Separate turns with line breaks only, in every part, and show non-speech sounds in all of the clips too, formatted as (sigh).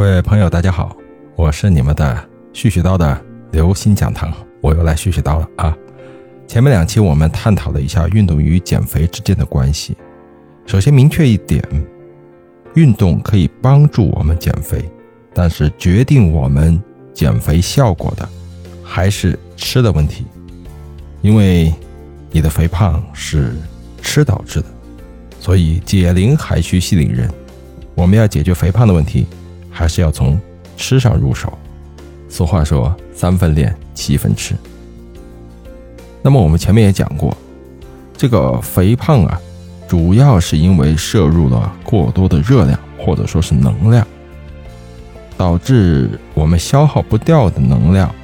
各位朋友，大家好，我是你们的絮絮叨的刘星讲堂，我又来絮絮叨了啊。前面两期我们探讨了一下运动与减肥之间的关系。首先明确一点，运动可以帮助我们减肥，但是决定我们减肥效果的还是吃的问题，因为你的肥胖是吃导致的，所以解铃还须系铃人，我们要解决肥胖的问题。还是要从吃上入手。俗话说“三分练，七分吃”。那么我们前面也讲过，这个肥胖啊，主要是因为摄入了过多的热量或者说是能量，导致我们消耗不掉的能量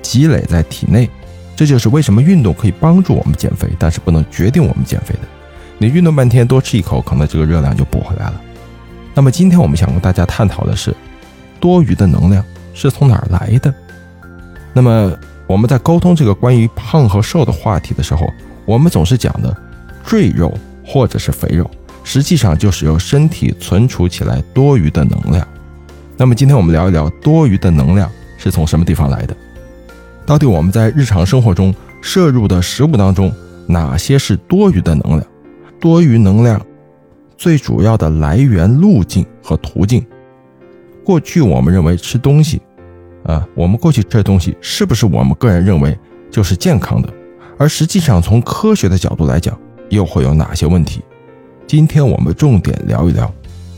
积累在体内。这就是为什么运动可以帮助我们减肥，但是不能决定我们减肥的。你运动半天，多吃一口，可能这个热量就补回来了。那么今天我们想跟大家探讨的是，多余的能量是从哪儿来的？那么我们在沟通这个关于胖和瘦的话题的时候，我们总是讲的赘肉或者是肥肉，实际上就是由身体存储起来多余的能量。那么今天我们聊一聊多余的能量是从什么地方来的？到底我们在日常生活中摄入的食物当中，哪些是多余的能量？多余能量。最主要的来源路径和途径，过去我们认为吃东西，啊，我们过去吃的东西是不是我们个人认为就是健康的？而实际上从科学的角度来讲，又会有哪些问题？今天我们重点聊一聊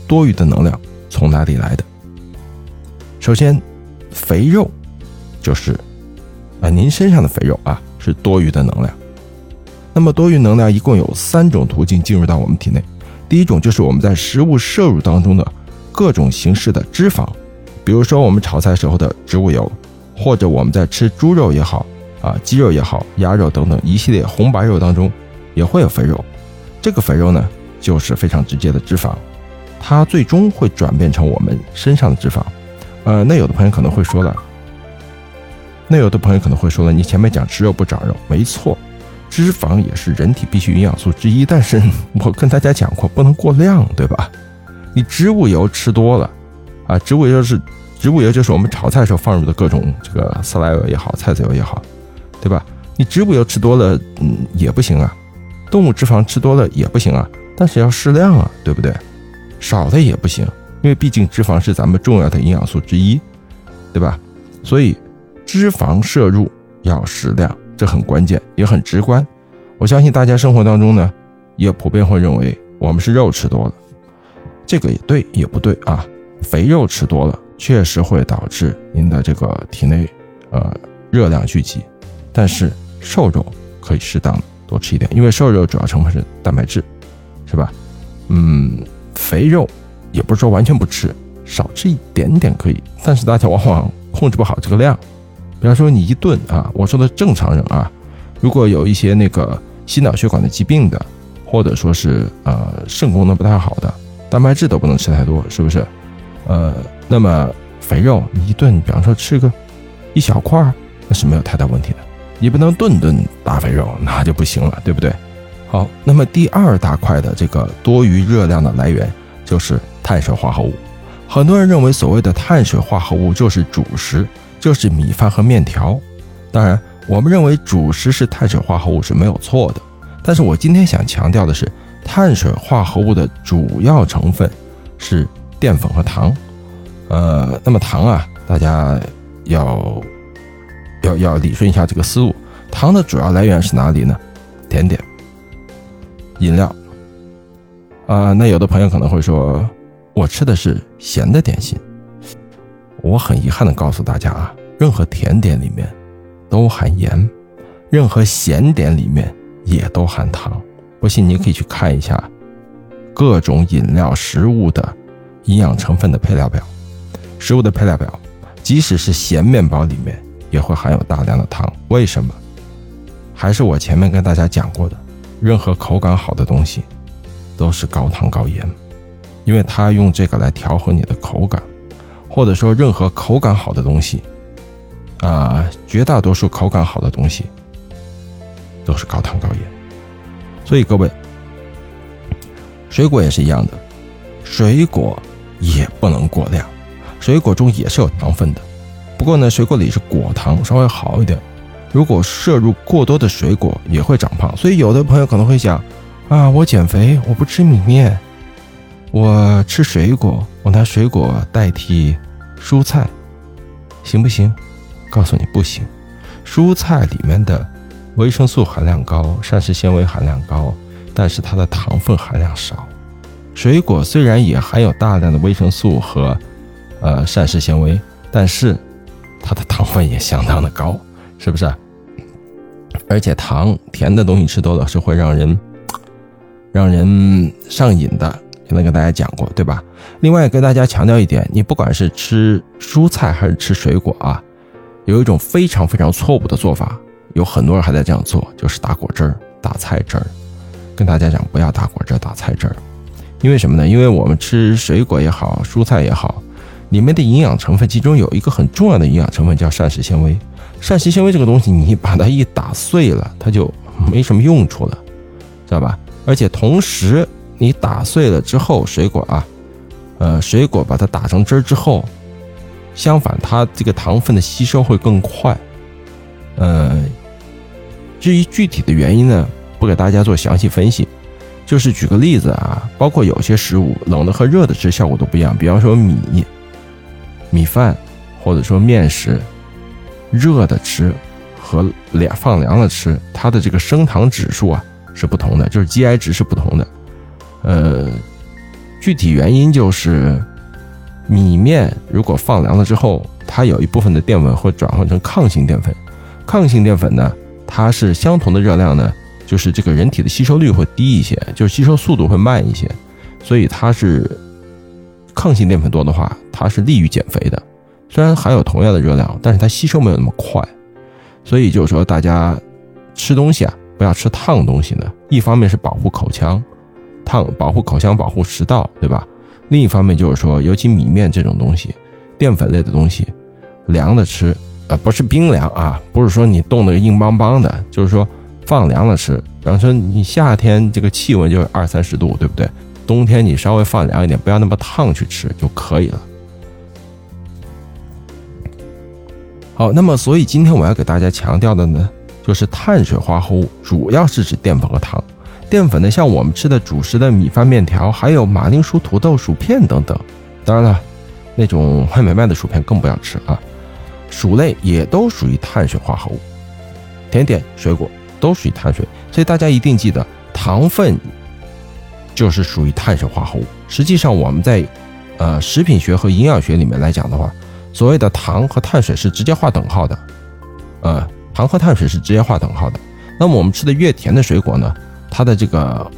多余的能量从哪里来的。首先，肥肉就是啊，您身上的肥肉啊是多余的能量。那么多余能量一共有三种途径进入到我们体内。第一种就是我们在食物摄入当中的各种形式的脂肪，比如说我们炒菜时候的植物油，或者我们在吃猪肉也好啊，鸡肉也好，鸭肉等等一系列红白肉当中也会有肥肉。这个肥肉呢，就是非常直接的脂肪，它最终会转变成我们身上的脂肪。呃，那有的朋友可能会说了，那有的朋友可能会说了，你前面讲吃肉不长肉，没错。脂肪也是人体必需营养素之一，但是 (laughs) 我跟大家讲过，不能过量，对吧？你植物油吃多了，啊，植物油是植物油，就是我们炒菜时候放入的各种这个色拉油也好，菜籽油也好，对吧？你植物油吃多了，嗯，也不行啊。动物脂肪吃多了也不行啊，但是要适量啊，对不对？少的也不行，因为毕竟脂肪是咱们重要的营养素之一，对吧？所以脂肪摄入要适量。这很关键，也很直观。我相信大家生活当中呢，也普遍会认为我们是肉吃多了。这个也对，也不对啊。肥肉吃多了，确实会导致您的这个体内呃热量聚集。但是瘦肉可以适当的多吃一点，因为瘦肉主要成分是蛋白质，是吧？嗯，肥肉也不是说完全不吃，少吃一点点可以。但是大家往往控制不好这个量。比方说你一顿啊，我说的正常人啊，如果有一些那个心脑血管的疾病的，或者说是呃肾功能不太好的，蛋白质都不能吃太多，是不是？呃，那么肥肉你一顿，比方说吃个一小块，那是没有太大问题的。你不能顿顿大肥肉，那就不行了，对不对？好，那么第二大块的这个多余热量的来源就是碳水化合物。很多人认为所谓的碳水化合物就是主食。就是米饭和面条，当然，我们认为主食是碳水化合物是没有错的。但是我今天想强调的是，碳水化合物的主要成分是淀粉和糖。呃，那么糖啊，大家要要要理顺一下这个思路。糖的主要来源是哪里呢？甜点、饮料。啊，那有的朋友可能会说，我吃的是咸的点心。我很遗憾的告诉大家啊，任何甜点里面都含盐，任何咸点里面也都含糖。不信你可以去看一下各种饮料、食物的营养成分的配料表。食物的配料表，即使是咸面包里面也会含有大量的糖。为什么？还是我前面跟大家讲过的，任何口感好的东西都是高糖高盐，因为它用这个来调和你的口感。或者说，任何口感好的东西，啊，绝大多数口感好的东西都是高糖高盐。所以各位，水果也是一样的，水果也不能过量。水果中也是有糖分的，不过呢，水果里是果糖，稍微好一点。如果摄入过多的水果，也会长胖。所以有的朋友可能会想，啊，我减肥，我不吃米面，我吃水果，我拿水果代替蔬菜，行不行？告诉你不行。蔬菜里面的维生素含量高，膳食纤维含量高，但是它的糖分含量少。水果虽然也含有大量的维生素和呃膳食纤维，但是它的糖分也相当的高。是不是？而且糖甜的东西吃多了是会让人让人上瘾的，刚才跟大家讲过，对吧？另外跟大家强调一点，你不管是吃蔬菜还是吃水果啊，有一种非常非常错误的做法，有很多人还在这样做，就是打果汁儿、打菜汁儿。跟大家讲，不要打果汁、打菜汁儿，因为什么呢？因为我们吃水果也好，蔬菜也好，里面的营养成分，其中有一个很重要的营养成分叫膳食纤维。膳食纤维这个东西，你把它一打碎了，它就没什么用处了，知道吧？而且同时，你打碎了之后，水果啊，呃，水果把它打成汁儿之后，相反，它这个糖分的吸收会更快。呃，至于具体的原因呢，不给大家做详细分析，就是举个例子啊，包括有些食物冷的和热的吃效果都不一样，比方说米、米饭，或者说面食。热的吃和凉放凉了吃，它的这个升糖指数啊是不同的，就是 GI 值是不同的。呃，具体原因就是米面如果放凉了之后，它有一部分的淀粉会转换成抗性淀粉。抗性淀粉呢，它是相同的热量呢，就是这个人体的吸收率会低一些，就是吸收速度会慢一些。所以它是抗性淀粉多的话，它是利于减肥的。虽然含有同样的热量，但是它吸收没有那么快，所以就是说大家吃东西啊，不要吃烫东西呢。一方面是保护口腔，烫保护口腔，保护食道，对吧？另一方面就是说，尤其米面这种东西，淀粉类的东西，凉的吃，呃，不是冰凉啊，不是说你冻得硬邦邦的，就是说放凉了吃。比方说你夏天这个气温就是二三十度，对不对？冬天你稍微放凉一点，不要那么烫去吃就可以了。好，那么所以今天我要给大家强调的呢，就是碳水化合物主要是指淀粉和糖。淀粉呢，像我们吃的主食的米饭、面条，还有马铃薯、土豆、薯片等等。当然了，那种外面卖的薯片更不要吃啊。薯类也都属于碳水化合物，甜点、水果都属于碳水。所以大家一定记得，糖分就是属于碳水化合物。实际上我们在呃食品学和营养学里面来讲的话。所谓的糖和碳水是直接画等号的，呃，糖和碳水是直接画等号的。那么我们吃的越甜的水果呢，它的这个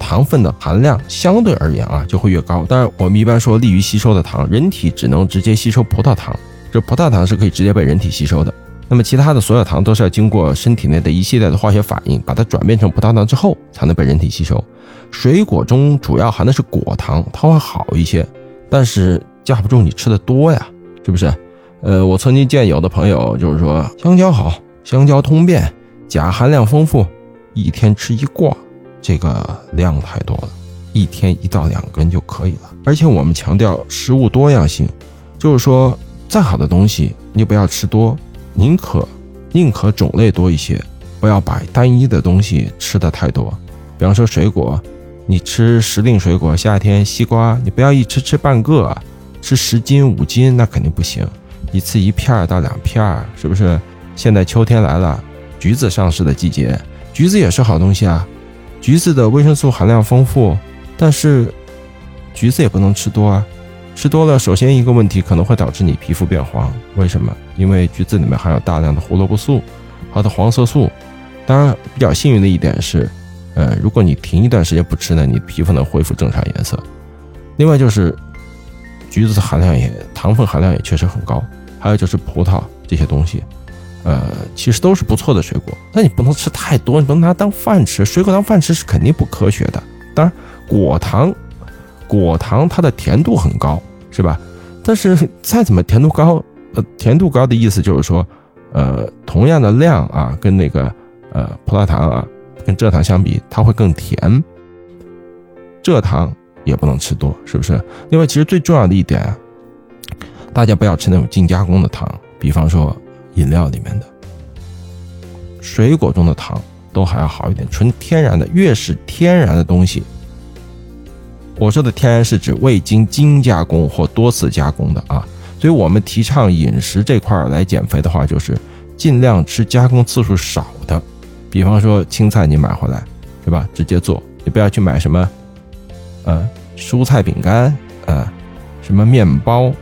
糖分的含量相对而言啊就会越高。当然，我们一般说利于吸收的糖，人体只能直接吸收葡萄糖，这葡萄糖是可以直接被人体吸收的。那么其他的所有糖都是要经过身体内的一系列的化学反应，把它转变成葡萄糖之后才能被人体吸收。水果中主要含的是果糖，它会好一些，但是架不住你吃的多呀。是不是？呃，我曾经见有的朋友就是说，香蕉好，香蕉通便，钾含量丰富，一天吃一挂，这个量太多了，一天一到两根就可以了。而且我们强调食物多样性，就是说，再好的东西你不要吃多，宁可宁可种类多一些，不要把单一的东西吃的太多。比方说水果，你吃时令水果，夏天西瓜，你不要一吃吃半个。吃十斤五斤那肯定不行，一次一片到两片，是不是？现在秋天来了，橘子上市的季节，橘子也是好东西啊。橘子的维生素含量丰富，但是橘子也不能吃多啊。吃多了，首先一个问题可能会导致你皮肤变黄。为什么？因为橘子里面含有大量的胡萝卜素，它的黄色素。当然，比较幸运的一点是，呃，如果你停一段时间不吃呢，你皮肤能恢复正常颜色。另外就是。橘子的含量也糖分含量也确实很高，还有就是葡萄这些东西，呃，其实都是不错的水果。但你不能吃太多，你不能拿它当饭吃。水果当饭吃是肯定不科学的。当然，果糖，果糖它的甜度很高，是吧？但是再怎么甜度高，呃，甜度高的意思就是说，呃，同样的量啊，跟那个呃葡萄糖啊，跟蔗糖相比，它会更甜。蔗糖。也不能吃多，是不是？另外，其实最重要的一点，大家不要吃那种精加工的糖，比方说饮料里面的，水果中的糖都还要好一点，纯天然的，越是天然的东西。我说的天然是指未经精加工或多次加工的啊，所以我们提倡饮食这块来减肥的话，就是尽量吃加工次数少的，比方说青菜你买回来，对吧？直接做，你不要去买什么，呃，蔬菜饼干，呃，什么面包，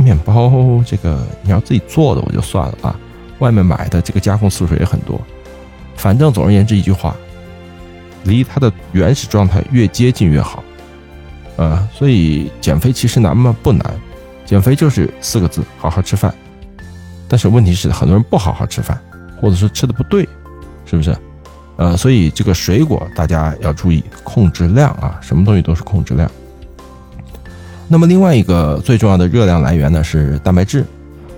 面包这个你要自己做的我就算了啊，外面买的这个加工次数也很多，反正总而言之一句话，离它的原始状态越接近越好。呃，所以减肥其实难吗？不难，减肥就是四个字：好好吃饭。但是问题是，很多人不好好吃饭，或者说吃的不对，是不是？呃，所以这个水果大家要注意控制量啊，什么东西都是控制量。那么另外一个最重要的热量来源呢是蛋白质，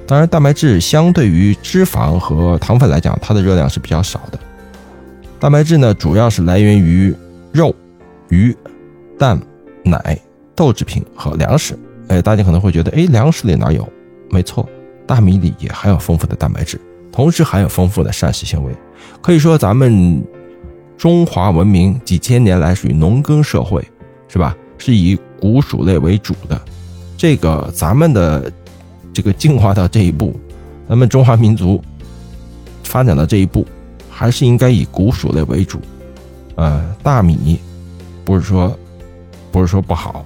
当然蛋白质相对于脂肪和糖分来讲，它的热量是比较少的。蛋白质呢主要是来源于肉、鱼、蛋。奶、豆制品和粮食，哎，大家可能会觉得，哎，粮食里哪有？没错，大米里也含有丰富的蛋白质，同时含有丰富的膳食纤维。可以说，咱们中华文明几千年来属于农耕社会，是吧？是以谷薯类为主的。这个咱们的这个进化到这一步，咱们中华民族发展到这一步，还是应该以谷薯类为主。呃，大米不是说。不是说不好，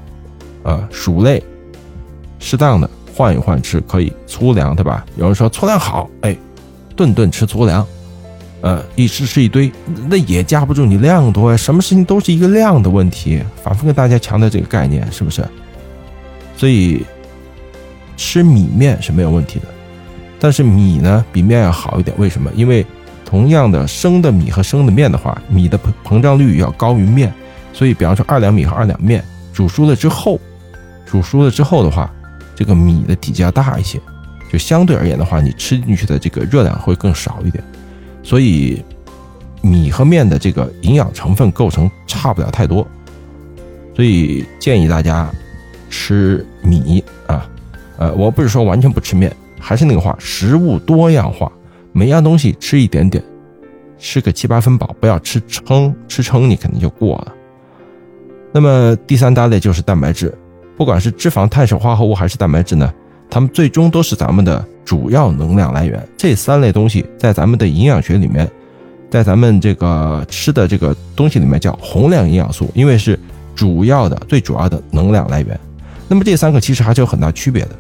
呃，薯类适当的换一换吃可以，粗粮对吧？有人说粗粮好，哎，顿顿吃粗粮，呃，一吃吃一堆，那也架不住你量多呀。什么事情都是一个量的问题，反复跟大家强调这个概念，是不是？所以吃米面是没有问题的，但是米呢比面要好一点，为什么？因为同样的生的米和生的面的话，米的膨膨胀率要高于面。所以，比方说二两米和二两面煮熟了之后，煮熟了之后的话，这个米的体积要大一些，就相对而言的话，你吃进去的这个热量会更少一点。所以，米和面的这个营养成分构成差不了太多。所以建议大家吃米啊，呃，我不是说完全不吃面，还是那个话，食物多样化，每样东西吃一点点，吃个七八分饱，不要吃撑，吃撑你肯定就过了。那么第三大类就是蛋白质，不管是脂肪、碳水化合物还是蛋白质呢，它们最终都是咱们的主要能量来源。这三类东西在咱们的营养学里面，在咱们这个吃的这个东西里面叫宏量营养素，因为是主要的、最主要的能量来源。那么这三个其实还是有很大区别的。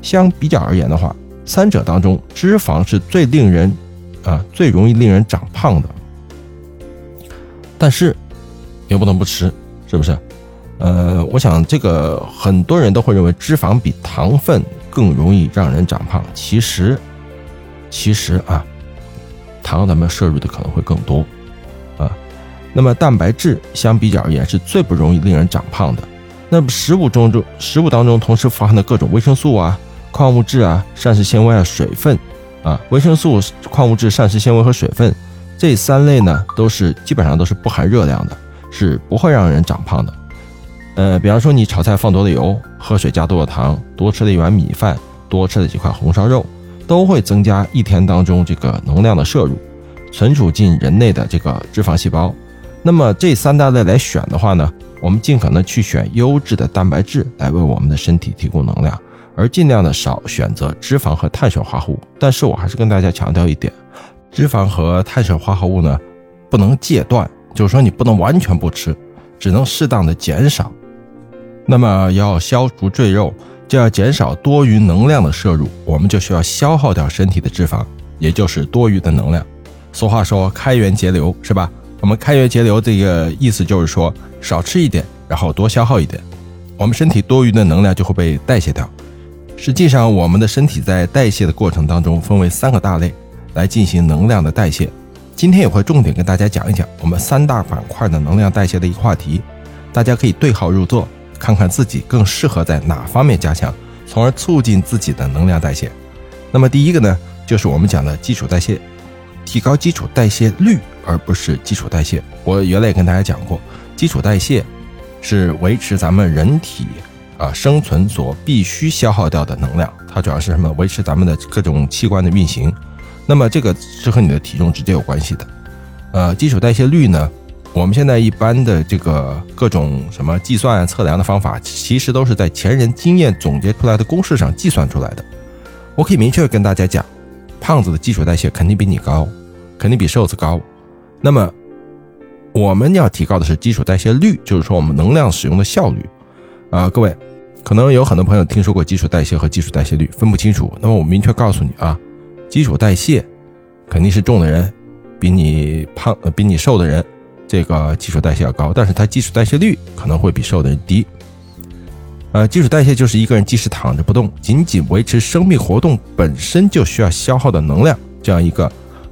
相比较而言的话，三者当中，脂肪是最令人啊最容易令人长胖的，但是也不能不吃。是不是？呃，我想这个很多人都会认为脂肪比糖分更容易让人长胖。其实，其实啊，糖咱们摄入的可能会更多啊。那么蛋白质相比较而言是最不容易令人长胖的。那么食物中中食物当中同时富含的各种维生素啊、矿物质啊、膳食纤维啊、水分啊，维生素、矿物质、膳食纤维和水分这三类呢，都是基本上都是不含热量的。是不会让人长胖的，呃，比方说你炒菜放多了油，喝水加多了糖，多吃了一碗米饭，多吃了几块红烧肉，都会增加一天当中这个能量的摄入，存储进人类的这个脂肪细胞。那么这三大类来选的话呢，我们尽可能去选优质的蛋白质来为我们的身体提供能量，而尽量的少选择脂肪和碳水化合物。但是我还是跟大家强调一点，脂肪和碳水化合物呢，不能戒断。就是说，你不能完全不吃，只能适当的减少。那么要消除赘肉，就要减少多余能量的摄入，我们就需要消耗掉身体的脂肪，也就是多余的能量。俗话说开源节流，是吧？我们开源节流这个意思就是说，少吃一点，然后多消耗一点，我们身体多余的能量就会被代谢掉。实际上，我们的身体在代谢的过程当中分为三个大类来进行能量的代谢。今天也会重点跟大家讲一讲我们三大板块的能量代谢的一个话题，大家可以对号入座，看看自己更适合在哪方面加强，从而促进自己的能量代谢。那么第一个呢，就是我们讲的基础代谢，提高基础代谢率，而不是基础代谢。我原来也跟大家讲过，基础代谢是维持咱们人体啊生存所必须消耗掉的能量，它主要是什么？维持咱们的各种器官的运行。那么这个是和你的体重直接有关系的。呃，基础代谢率呢，我们现在一般的这个各种什么计算测量的方法，其实都是在前人经验总结出来的公式上计算出来的。我可以明确跟大家讲，胖子的基础代谢肯定比你高，肯定比瘦子高。那么我们要提高的是基础代谢率，就是说我们能量使用的效率。啊，各位，可能有很多朋友听说过基础代谢和基础代谢率分不清楚。那么我明确告诉你啊。基础代谢肯定是重的人比你胖比你瘦的人这个基础代谢要高，但是它基础代谢率可能会比瘦的人低。呃，基础代谢就是一个人即使躺着不动，仅仅维持生命活动本身就需要消耗的能量这样一个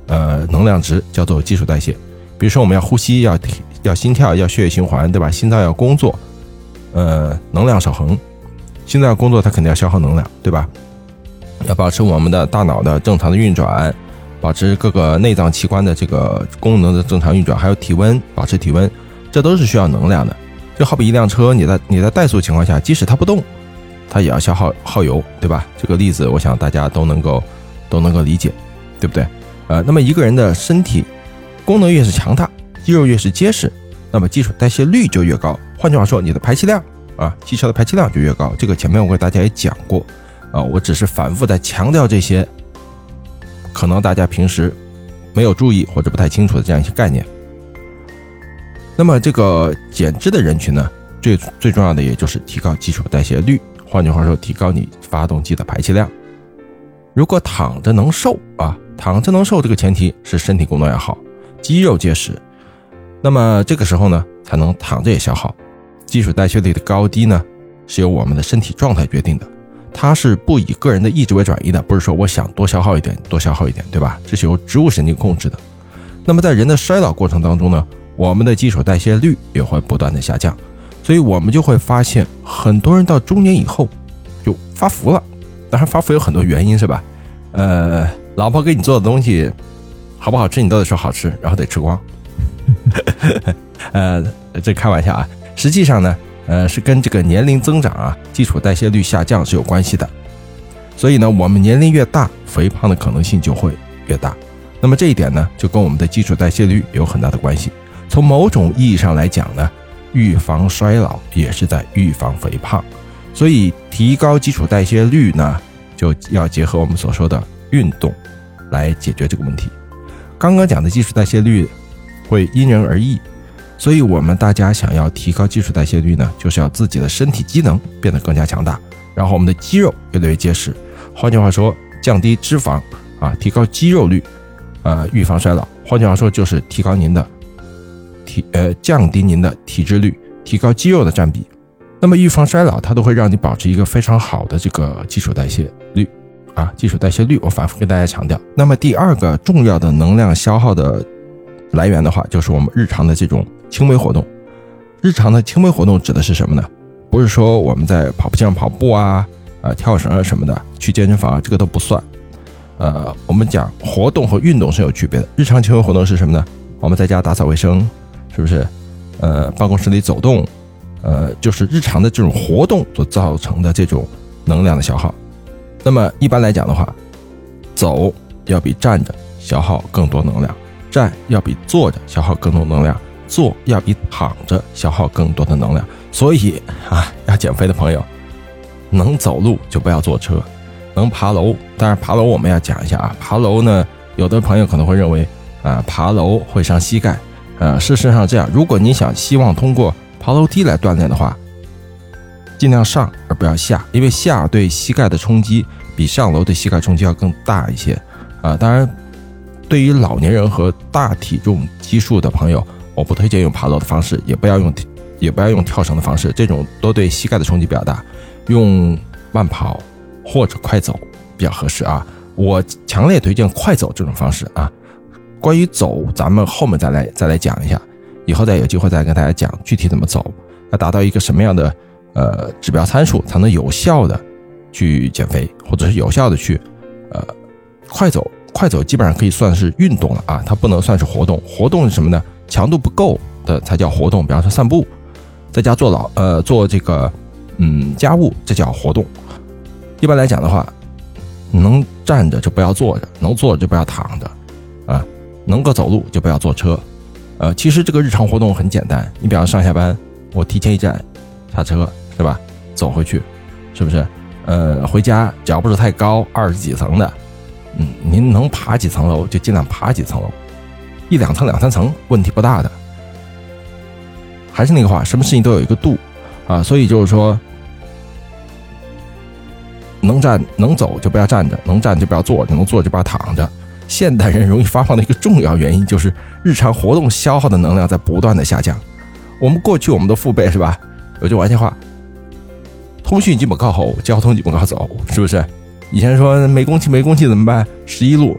呃能量值叫做基础代谢。比如说我们要呼吸要要心跳要血液循环对吧？心脏要工作，呃能量守恒，心脏要工作它肯定要消耗能量对吧？要保持我们的大脑的正常的运转，保持各个内脏器官的这个功能的正常运转，还有体温，保持体温，这都是需要能量的。就好比一辆车，你在你在怠速情况下，即使它不动，它也要消耗耗油，对吧？这个例子我想大家都能够都能够理解，对不对？呃，那么一个人的身体功能越是强大，肌肉越是结实，那么基础代谢率就越高。换句话说，你的排气量啊，汽车的排气量就越高。这个前面我给大家也讲过。啊，我只是反复在强调这些，可能大家平时没有注意或者不太清楚的这样一些概念。那么，这个减脂的人群呢，最最重要的也就是提高基础代谢率，换句话说，提高你发动机的排气量。如果躺着能瘦啊，躺着能瘦，这个前提是身体功能要好，肌肉结实。那么这个时候呢，才能躺着也消耗。基础代谢率的高低呢，是由我们的身体状态决定的。它是不以个人的意志为转移的，不是说我想多消耗一点多消耗一点，对吧？这是由植物神经控制的。那么在人的衰老过程当中呢，我们的基础代谢率也会不断的下降，所以我们就会发现很多人到中年以后就发福了。当然发福有很多原因，是吧？呃，老婆给你做的东西好不好吃，你都得说好吃，然后得吃光。(laughs) 呃，这开玩笑啊，实际上呢。呃，是跟这个年龄增长啊，基础代谢率下降是有关系的。所以呢，我们年龄越大，肥胖的可能性就会越大。那么这一点呢，就跟我们的基础代谢率有很大的关系。从某种意义上来讲呢，预防衰老也是在预防肥胖。所以提高基础代谢率呢，就要结合我们所说的运动来解决这个问题。刚刚讲的基础代谢率会因人而异。所以，我们大家想要提高基础代谢率呢，就是要自己的身体机能变得更加强大，然后我们的肌肉越来越结实。换句话说，降低脂肪啊，提高肌肉率，呃，预防衰老。换句话说，就是提高您的体呃，降低您的体脂率，提高肌肉的占比。那么，预防衰老，它都会让你保持一个非常好的这个基础代谢率啊，基础代谢率。我反复跟大家强调。那么，第二个重要的能量消耗的来源的话，就是我们日常的这种。轻微活动，日常的轻微活动指的是什么呢？不是说我们在跑步机上跑步啊，啊跳绳啊什么的，去健身房，这个都不算。呃，我们讲活动和运动是有区别的。日常轻微活动是什么呢？我们在家打扫卫生，是不是？呃，办公室里走动，呃，就是日常的这种活动所造成的这种能量的消耗。那么一般来讲的话，走要比站着消耗更多能量，站要比坐着消耗更多能量。坐要比躺着消耗更多的能量，所以啊，(laughs) 要减肥的朋友，能走路就不要坐车，能爬楼。但是爬楼我们要讲一下啊，爬楼呢，有的朋友可能会认为啊，爬楼会伤膝盖。呃，事实上这样，如果你想希望通过爬楼梯来锻炼的话，尽量上而不要下，因为下对膝盖的冲击比上楼对膝盖冲击要更大一些。啊，当然，对于老年人和大体重基数的朋友。我不推荐用爬楼的方式，也不要用，也不要用跳绳的方式，这种都对膝盖的冲击比较大。用慢跑或者快走比较合适啊！我强烈推荐快走这种方式啊。关于走，咱们后面再来再来讲一下，以后再有机会再跟大家讲具体怎么走，要达到一个什么样的呃指标参数才能有效的去减肥，或者是有效的去呃快走。快走基本上可以算是运动了啊，它不能算是活动。活动是什么呢？强度不够的才叫活动，比方说散步，在家做老呃做这个嗯家务，这叫活动。一般来讲的话，能站着就不要坐着，能坐着就不要躺着，啊，能够走路就不要坐车。呃，其实这个日常活动很简单，你比方上下班，我提前一站下车，是吧？走回去，是不是？呃，回家只要不是太高，二十几层的，嗯，您能爬几层楼就尽量爬几层楼，一两层、两三层问题不大的。还是那个话，什么事情都有一个度，啊，所以就是说，能站能走就不要站着，能站就不要坐着，能坐就不要躺着。现代人容易发胖的一个重要原因就是日常活动消耗的能量在不断的下降。我们过去我们的父辈是吧？有句玩笑话：通讯基本靠吼，交通基本靠走，是不是？以前说没公汽没公汽怎么办？十一路。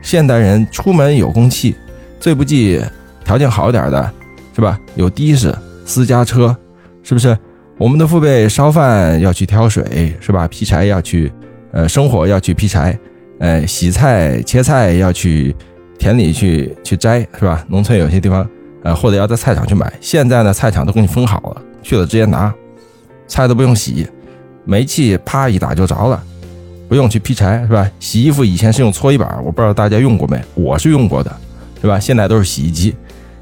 现代人出门有公汽，最不济条件好一点的。是吧？有的士、私家车，是不是？我们的父辈烧饭要去挑水，是吧？劈柴要去，呃，生火要去劈柴，呃，洗菜切菜要去田里去去摘，是吧？农村有些地方，呃，或者要在菜场去买。现在呢，菜场都给你封好了，去了直接拿，菜都不用洗，煤气啪一打就着了，不用去劈柴，是吧？洗衣服以前是用搓衣板，我不知道大家用过没？我是用过的，是吧？现在都是洗衣机。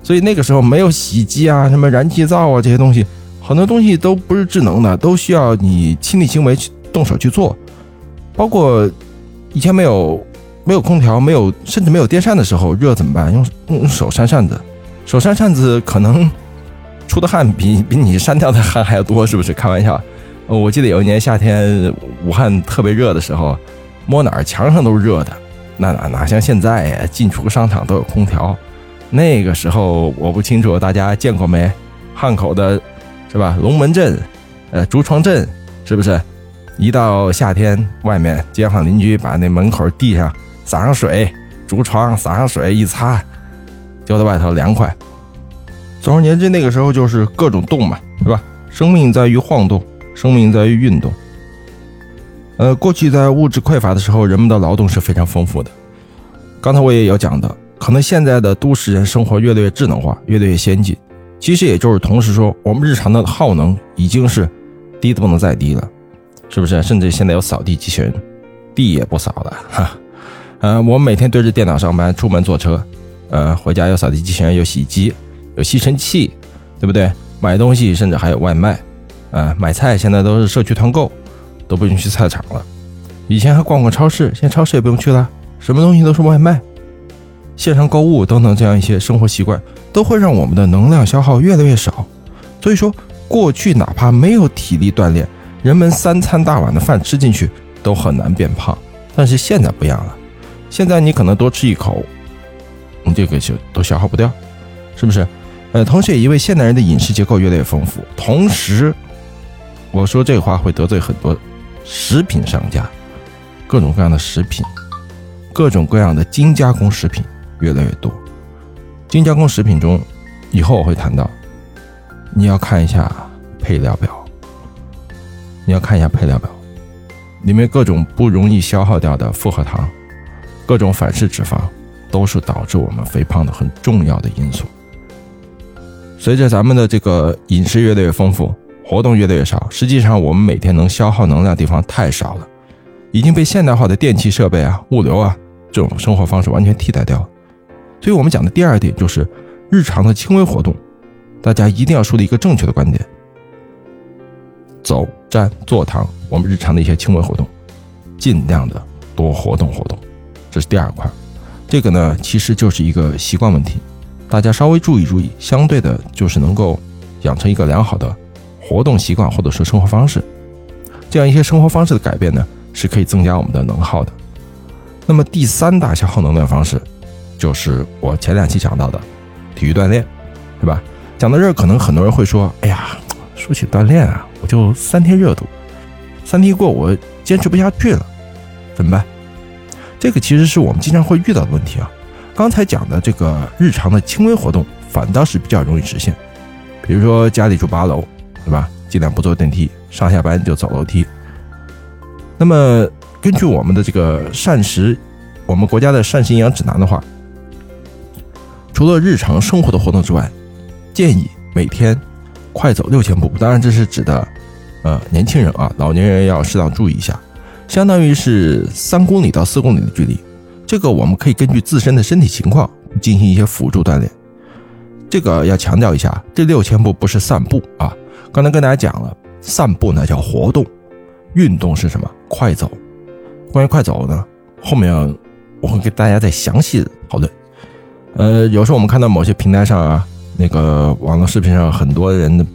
所以那个时候没有洗衣机啊，什么燃气灶啊这些东西，很多东西都不是智能的，都需要你亲力亲为去动手去做。包括以前没有没有空调，没有甚至没有电扇的时候，热怎么办？用用手扇扇子，手扇扇子可能出的汗比比你扇掉的汗还要多，是不是？开玩笑。我记得有一年夏天武汉特别热的时候，摸哪儿墙上都是热的，那哪哪像现在呀？进出商场都有空调。那个时候我不清楚大家见过没，汉口的，是吧？龙门阵，呃，竹床阵，是不是？一到夏天，外面街坊邻居把那门口地上撒上水，竹床撒上水一擦，就在外头凉快。总而言之，那个时候就是各种动嘛，是吧？生命在于晃动，生命在于运动。呃，过去在物质匮乏的时候，人们的劳动是非常丰富的。刚才我也有讲的。可能现在的都市人生活越来越智能化，越来越先进。其实也就是同时说，我们日常的耗能已经是低的不能再低了，是不是？甚至现在有扫地机器人，地也不扫了哈。呃，我们每天对着电脑上班，出门坐车，呃，回家有扫地机器人，有洗衣机，有吸尘器，对不对？买东西甚至还有外卖，呃，买菜现在都是社区团购，都不用去菜场了。以前还逛逛超市，现在超市也不用去了，什么东西都是外卖。线上购物等等，这样一些生活习惯都会让我们的能量消耗越来越少。所以说，过去哪怕没有体力锻炼，人们三餐大碗的饭吃进去都很难变胖。但是现在不一样了，现在你可能多吃一口，你这个就都消耗不掉，是不是？呃，同时也因为现代人的饮食结构越来越丰富，同时我说这话会得罪很多食品商家，各种各样的食品，各种各样的精加工食品。越来越多，精加工食品中，以后我会谈到，你要看一下配料表，你要看一下配料表，里面各种不容易消耗掉的复合糖，各种反式脂肪，都是导致我们肥胖的很重要的因素。随着咱们的这个饮食越来越丰富，活动越来越少，实际上我们每天能消耗能量地方太少了，已经被现代化的电器设备啊、物流啊这种生活方式完全替代掉了。所以我们讲的第二点就是日常的轻微活动，大家一定要树立一个正确的观点：走、站、坐、躺，我们日常的一些轻微活动，尽量的多活动活动，这是第二块。这个呢，其实就是一个习惯问题，大家稍微注意注意，相对的就是能够养成一个良好的活动习惯或者说生活方式。这样一些生活方式的改变呢，是可以增加我们的能耗的。那么第三大消耗能量方式。就是我前两期讲到的体育锻炼，对吧？讲到这儿，可能很多人会说：“哎呀，说起锻炼啊，我就三天热度，三天一过我坚持不下去了，怎么办？”这个其实是我们经常会遇到的问题啊。刚才讲的这个日常的轻微活动，反倒是比较容易实现。比如说家里住八楼，对吧？尽量不坐电梯，上下班就走楼梯。那么根据我们的这个膳食，我们国家的膳食营养指南的话。除了日常生活的活动之外，建议每天快走六千步。当然，这是指的，呃，年轻人啊，老年人要适当注意一下。相当于是三公里到四公里的距离。这个我们可以根据自身的身体情况进行一些辅助锻炼。这个要强调一下，这六千步不是散步啊。刚才跟大家讲了，散步呢叫活动，运动是什么？快走。关于快走呢，后面我会给大家再详细讨论。呃，有时候我们看到某些平台上啊，那个网络视频上，很多人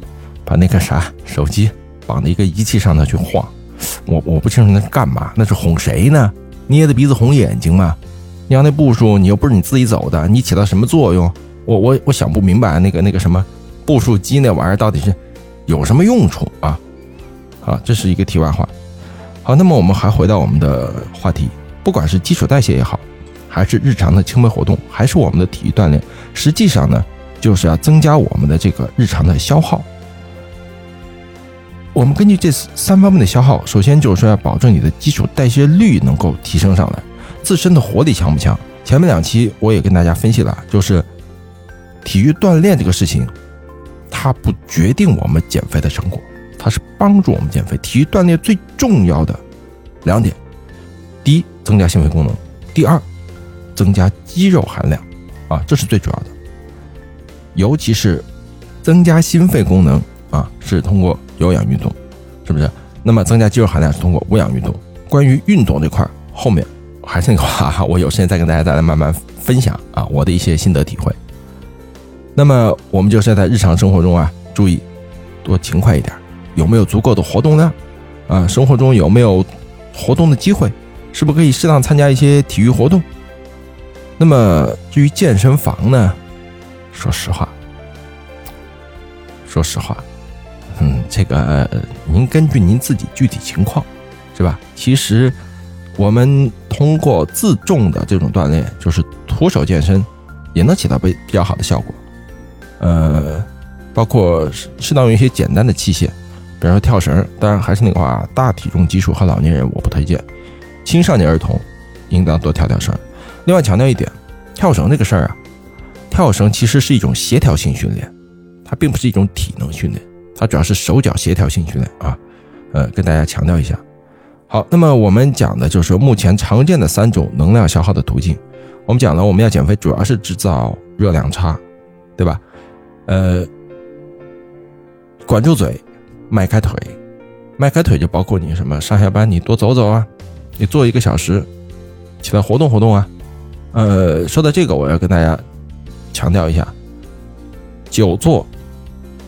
把那个啥手机绑在一个仪器上呢去晃，我我不清楚那干嘛，那是哄谁呢？捏着鼻子哄眼睛吗？你要那步数，你又不是你自己走的，你起到什么作用？我我我想不明白，那个那个什么步数机那玩意儿到底是有什么用处啊？啊，这是一个题外话。好，那么我们还回到我们的话题，不管是基础代谢也好，还是日常的轻微活动，还是我们的体育锻炼，实际上呢，就是要增加我们的这个日常的消耗。我们根据这三方面的消耗，首先就是说要保证你的基础代谢率能够提升上来，自身的活力强不强？前面两期我也跟大家分析了，就是体育锻炼这个事情，它不决定我们减肥的成果，它是帮助我们减肥。体育锻炼最重要的两点：第一，增加心肺功能；第二，增加肌肉含量。啊，这是最主要的，尤其是增加心肺功能啊，是通过。有氧运动，是不是？那么增加肌肉含量是通过无氧运动。关于运动这块，后面还是那个话，我有时间再跟大家再来慢慢分享啊，我的一些心得体会。那么我们就是在日常生活中啊，注意多勤快一点，有没有足够的活动量啊？生活中有没有活动的机会？是不是可以适当参加一些体育活动？那么至于健身房呢？说实话，说实话。嗯，这个您根据您自己具体情况，是吧？其实我们通过自重的这种锻炼，就是徒手健身，也能起到比比较好的效果。呃，包括适适当用一些简单的器械，比如说跳绳。当然还是那个话，大体重基础和老年人我不推荐，青少年儿童应当多跳跳绳。另外强调一点，跳绳这个事儿啊，跳绳其实是一种协调性训练，它并不是一种体能训练。它主要是手脚协调性训练啊，呃，跟大家强调一下。好，那么我们讲的就是目前常见的三种能量消耗的途径。我们讲了，我们要减肥主要是制造热量差，对吧？呃，管住嘴，迈开腿，迈开腿就包括你什么上下班你多走走啊，你坐一个小时，起来活动活动啊。呃，说到这个，我要跟大家强调一下，久坐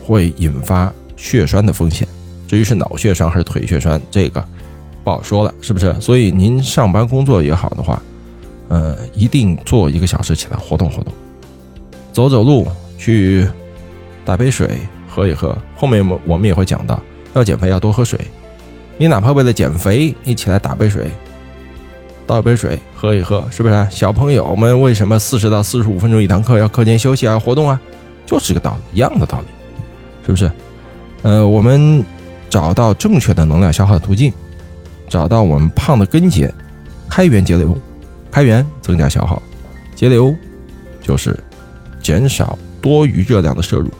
会引发。血栓的风险，至于是脑血栓还是腿血栓，这个不好说了，是不是？所以您上班工作也好的话，呃，一定坐一个小时起来活动活动，走走路，去打杯水喝一喝。后面我我们也会讲到，要减肥要多喝水。你哪怕为了减肥，你起来打杯水，倒杯水喝一喝，是不是？小朋友们为什么四十到四十五分钟一堂课要课间休息啊？活动啊，就是这个道理，一样的道理，是不是？呃，我们找到正确的能量消耗途径，找到我们胖的根结，开源节流，开源增加消耗，节流就是减少多余热量的摄入，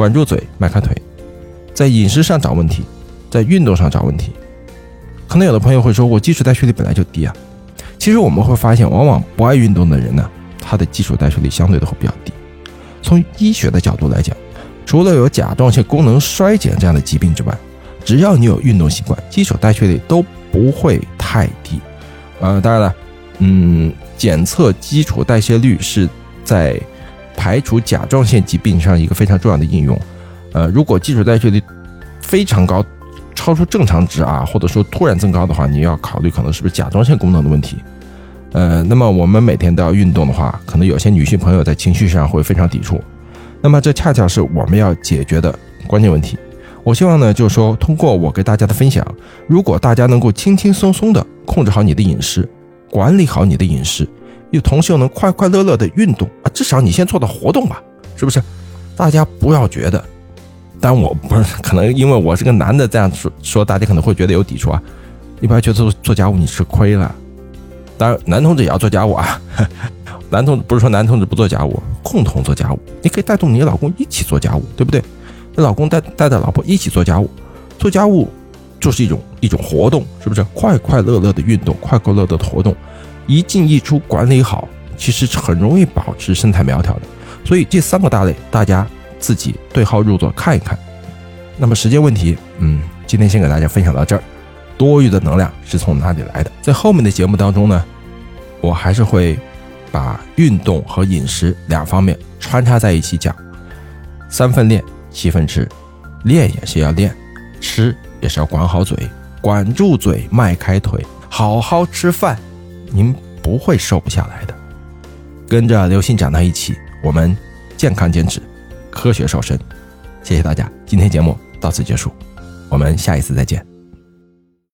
管住嘴，迈开腿，在饮食上找问题，在运动上找问题。可能有的朋友会说，我基础代谢率本来就低啊。其实我们会发现，往往不爱运动的人呢，他的基础代谢率相对都会比较低。从医学的角度来讲。除了有甲状腺功能衰减这样的疾病之外，只要你有运动习惯，基础代谢率都不会太低。呃，当然了，嗯，检测基础代谢率是在排除甲状腺疾病上一个非常重要的应用。呃，如果基础代谢率非常高，超出正常值啊，或者说突然增高的话，你要考虑可能是不是甲状腺功能的问题。呃，那么我们每天都要运动的话，可能有些女性朋友在情绪上会非常抵触。那么这恰恰是我们要解决的关键问题。我希望呢，就是说，通过我给大家的分享，如果大家能够轻轻松松的控制好你的饮食，管理好你的饮食，又同时又能快快乐乐的运动啊，至少你先做到活动吧，是不是？大家不要觉得，但我不是可能因为我是个男的这样说说，大家可能会觉得有抵触啊。你不要觉得做做家务你吃亏了，当然男同志也要做家务啊。(laughs) 男同志不是说男同志不做家务，共同做家务。你可以带动你老公一起做家务，对不对？你老公带带着老婆一起做家务，做家务就是一种一种活动，是不是？快快乐乐的运动，快快乐乐的活动，一进一出管理好，其实很容易保持身材苗条的。所以这三个大类，大家自己对号入座看一看。那么时间问题，嗯，今天先给大家分享到这儿。多余的能量是从哪里来的？在后面的节目当中呢，我还是会把运动和饮食两方面穿插在一起讲。三分练，七分吃，练也是要练，吃也是要管好嘴，管住嘴，迈开腿，好好吃饭，您不会瘦不下来的。跟着刘鑫讲到一起，我们健康减脂，科学瘦身。谢谢大家，今天节目到此结束，我们下一次再见。